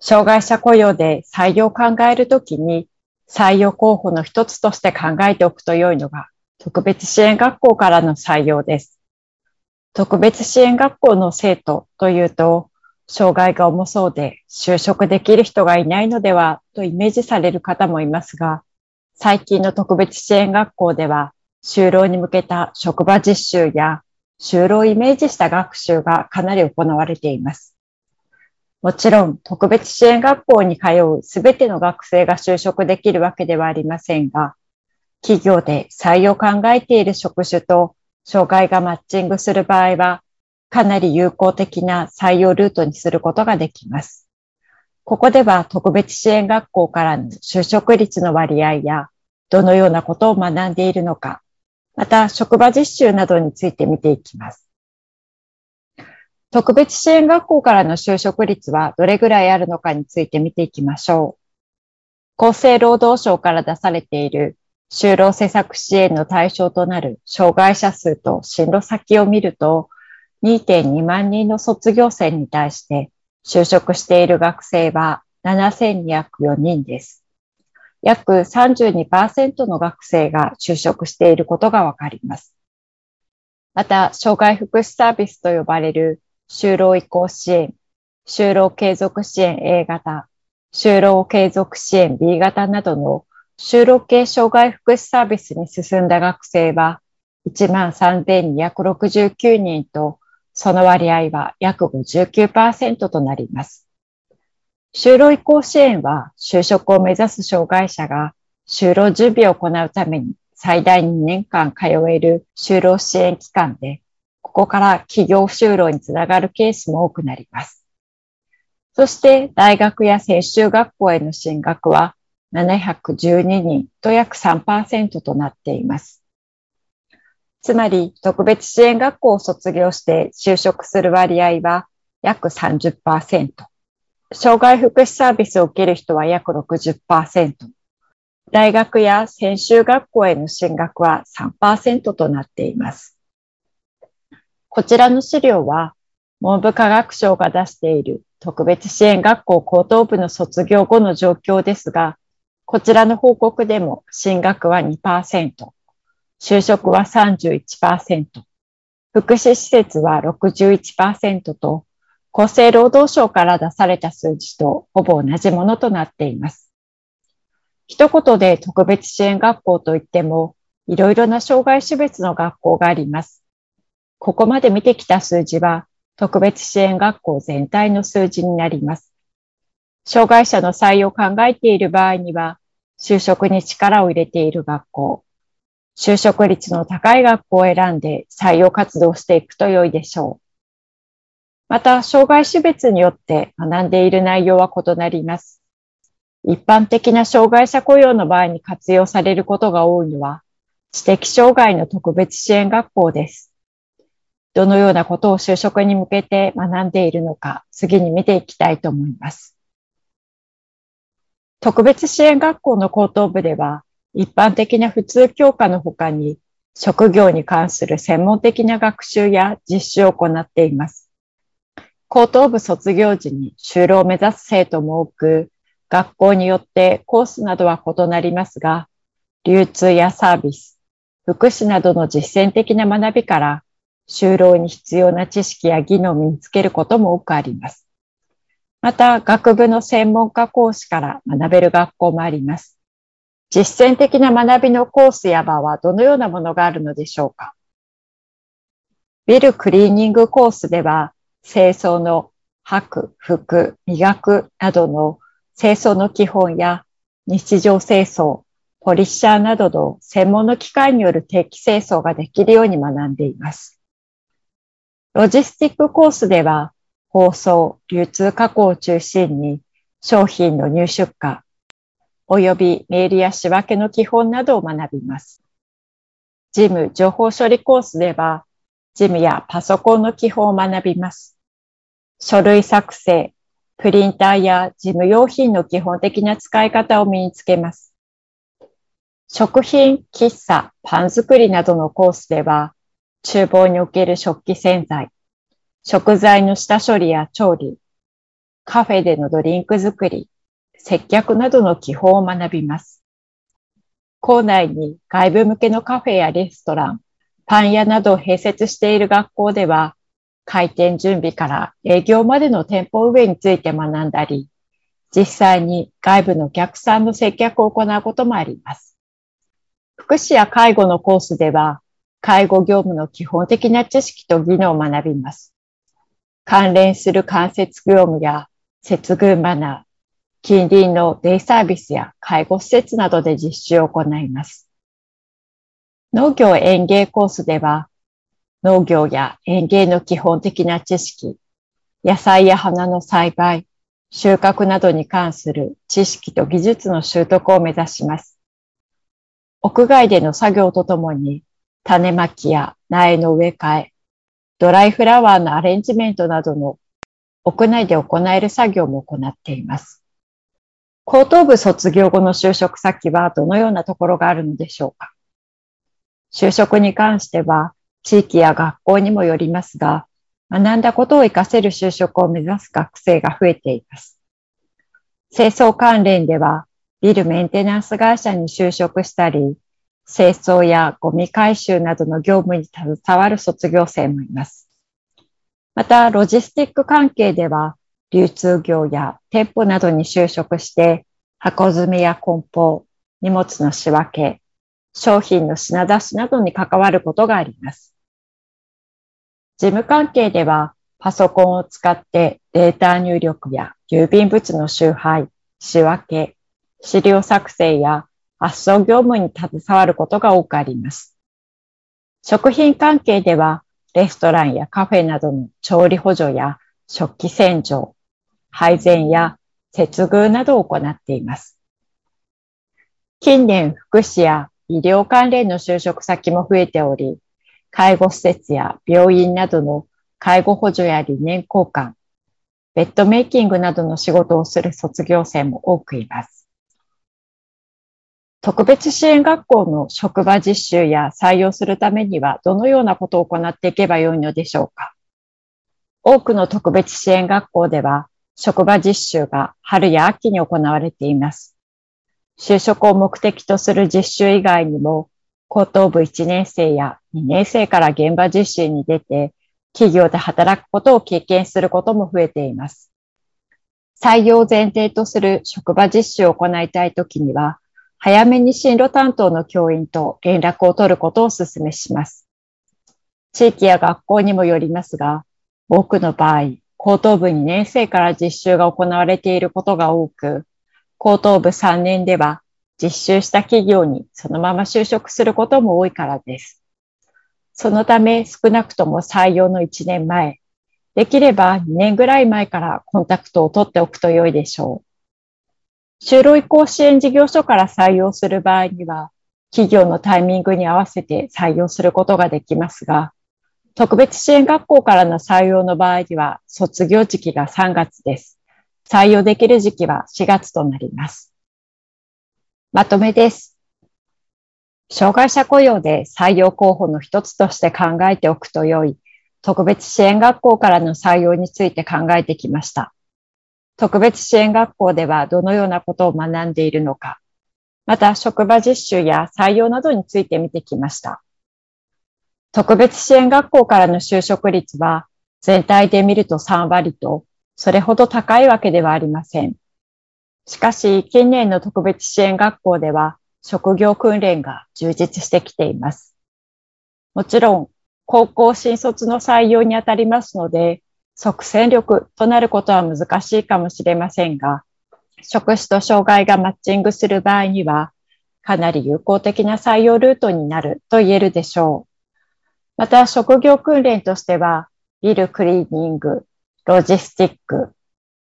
障害者雇用で採用を考えるときに採用候補の一つとして考えておくと良いのが特別支援学校からの採用です。特別支援学校の生徒というと、障害が重そうで就職できる人がいないのではとイメージされる方もいますが、最近の特別支援学校では就労に向けた職場実習や就労をイメージした学習がかなり行われています。もちろん、特別支援学校に通うすべての学生が就職できるわけではありませんが、企業で採用を考えている職種と障害がマッチングする場合は、かなり有効的な採用ルートにすることができます。ここでは特別支援学校からの就職率の割合や、どのようなことを学んでいるのか、また、職場実習などについて見ていきます。特別支援学校からの就職率はどれぐらいあるのかについて見ていきましょう。厚生労働省から出されている就労施策支援の対象となる障害者数と進路先を見ると、2.2万人の卒業生に対して就職している学生は7204人です。約32%の学生が就職していることがわかります。また、障害福祉サービスと呼ばれる就労移行支援、就労継続支援 A 型、就労継続支援 B 型などの就労系障害福祉サービスに進んだ学生は13,269人と、その割合は約59%となります。就労移行支援は、就職を目指す障害者が就労準備を行うために最大2年間通える就労支援機関で、ここから企業就労につながるケースも多くなります。そして大学や専修学校への進学は712人と約3%となっています。つまり特別支援学校を卒業して就職する割合は約30%。障害福祉サービスを受ける人は約60%。大学や専修学校への進学は3%となっています。こちらの資料は、文部科学省が出している特別支援学校高等部の卒業後の状況ですが、こちらの報告でも進学は2%、就職は31%、福祉施設は61%と、厚生労働省から出された数字とほぼ同じものとなっています。一言で特別支援学校といっても、いろいろな障害種別の学校があります。ここまで見てきた数字は、特別支援学校全体の数字になります。障害者の採用を考えている場合には、就職に力を入れている学校、就職率の高い学校を選んで採用活動していくと良いでしょう。また、障害種別によって学んでいる内容は異なります。一般的な障害者雇用の場合に活用されることが多いのは、知的障害の特別支援学校です。どのようなことを就職に向けて学んでいるのか、次に見ていきたいと思います。特別支援学校の高等部では、一般的な普通教科の他に、職業に関する専門的な学習や実習を行っています。高等部卒業時に就労を目指す生徒も多く、学校によってコースなどは異なりますが、流通やサービス、福祉などの実践的な学びから、就労に必要な知識や技能を身につけることも多くあります。また、学部の専門家講師から学べる学校もあります。実践的な学びのコースや場はどのようなものがあるのでしょうかビルクリーニングコースでは、清掃の吐く、拭く、磨くなどの清掃の基本や日常清掃、ポリッシャーなどの専門の機械による定期清掃ができるように学んでいます。ロジスティックコースでは、包装、流通加工を中心に商品の入出荷、及びメールや仕分けの基本などを学びます。事務情報処理コースでは、事務やパソコンの基本を学びます。書類作成、プリンターや事務用品の基本的な使い方を身につけます。食品、喫茶、パン作りなどのコースでは、厨房における食器洗剤、食材の下処理や調理、カフェでのドリンク作り、接客などの基本を学びます。校内に外部向けのカフェやレストラン、パン屋などを併設している学校では、開店準備から営業までの店舗運営について学んだり、実際に外部のお客さんの接客を行うこともあります。福祉や介護のコースでは、介護業務の基本的な知識と技能を学びます。関連する間接業務や接遇マナー、近隣のデイサービスや介護施設などで実習を行います。農業園芸コースでは、農業や園芸の基本的な知識、野菜や花の栽培、収穫などに関する知識と技術の習得を目指します。屋外での作業とともに種まきや苗の植え替え、ドライフラワーのアレンジメントなどの屋内で行える作業も行っています。高等部卒業後の就職先はどのようなところがあるのでしょうか就職に関しては地域や学校にもよりますが、学んだことを活かせる就職を目指す学生が増えています。清掃関連ではビルメンテナンス会社に就職したり、清掃やゴミ回収などの業務に携わる卒業生もいます。また、ロジスティック関係では、流通業や店舗などに就職して、箱詰めや梱包、荷物の仕分け、商品の品出しなどに関わることがあります。事務関係では、パソコンを使ってデータ入力や郵便物の集配、仕分け、資料作成や発送業務に携わることが多くあります。食品関係では、レストランやカフェなどの調理補助や食器洗浄、配膳や接遇などを行っています。近年、福祉や医療関連の就職先も増えており、介護施設や病院などの介護補助や理念交換、ベッドメイキングなどの仕事をする卒業生も多くいます。特別支援学校の職場実習や採用するためにはどのようなことを行っていけばよいのでしょうか？多くの特別支援学校では職場実習が春や秋に行われています。就職を目的とする実習以外にも高等部1年生や2年生から現場実習に出て企業で働くことを経験することも増えています。採用前提とする職場実習を行いたいときには早めに進路担当の教員と連絡を取ることをお勧めします。地域や学校にもよりますが、多くの場合、高等部2年生から実習が行われていることが多く、高等部3年では実習した企業にそのまま就職することも多いからです。そのため少なくとも採用の1年前、できれば2年ぐらい前からコンタクトを取っておくと良いでしょう。就労移行支援事業所から採用する場合には、企業のタイミングに合わせて採用することができますが、特別支援学校からの採用の場合には、卒業時期が3月です。採用できる時期は4月となります。まとめです。障害者雇用で採用候補の一つとして考えておくと良い、特別支援学校からの採用について考えてきました。特別支援学校ではどのようなことを学んでいるのか、また職場実習や採用などについて見てきました。特別支援学校からの就職率は全体で見ると3割とそれほど高いわけではありません。しかし、近年の特別支援学校では、職業訓練が充実してきています。もちろん、高校新卒の採用にあたりますので、即戦力となることは難しいかもしれませんが、職種と障害がマッチングする場合には、かなり有効的な採用ルートになると言えるでしょう。また、職業訓練としては、ビルクリーニング、ロジスティック、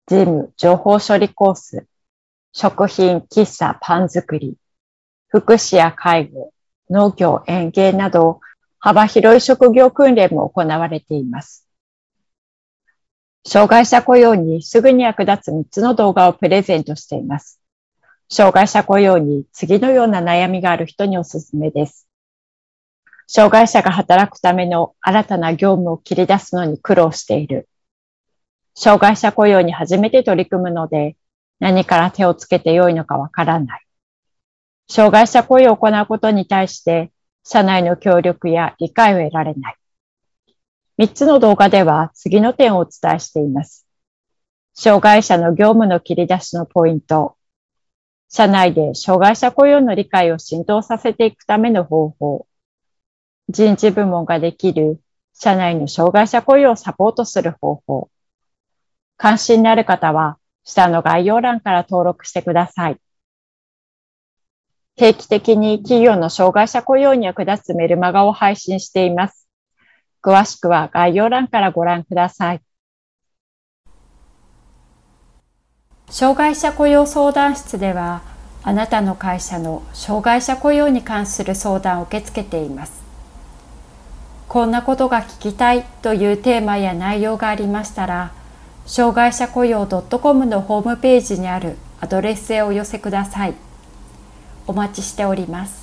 事務、情報処理コース、食品、喫茶、パン作り、福祉や介護、農業、園芸など、幅広い職業訓練も行われています。障害者雇用にすぐに役立つ3つの動画をプレゼントしています。障害者雇用に次のような悩みがある人におすすめです。障害者が働くための新たな業務を切り出すのに苦労している。障害者雇用に初めて取り組むので、何から手をつけてよいのかわからない。障害者雇用を行うことに対して、社内の協力や理解を得られない。3つの動画では次の点をお伝えしています。障害者の業務の切り出しのポイント、社内で障害者雇用の理解を浸透させていくための方法、人事部門ができる社内の障害者雇用をサポートする方法。関心のある方は下の概要欄から登録してください。定期的に企業の障害者雇用に役立つメルマガを配信しています。詳しくは概要欄からご覧ください。障害者雇用相談室では、あなたの会社の障害者雇用に関する相談を受け付けています。こんなことが聞きたいというテーマや内容がありましたら、障害者雇用 .com のホームページにあるアドレスへお寄せください。お待ちしております。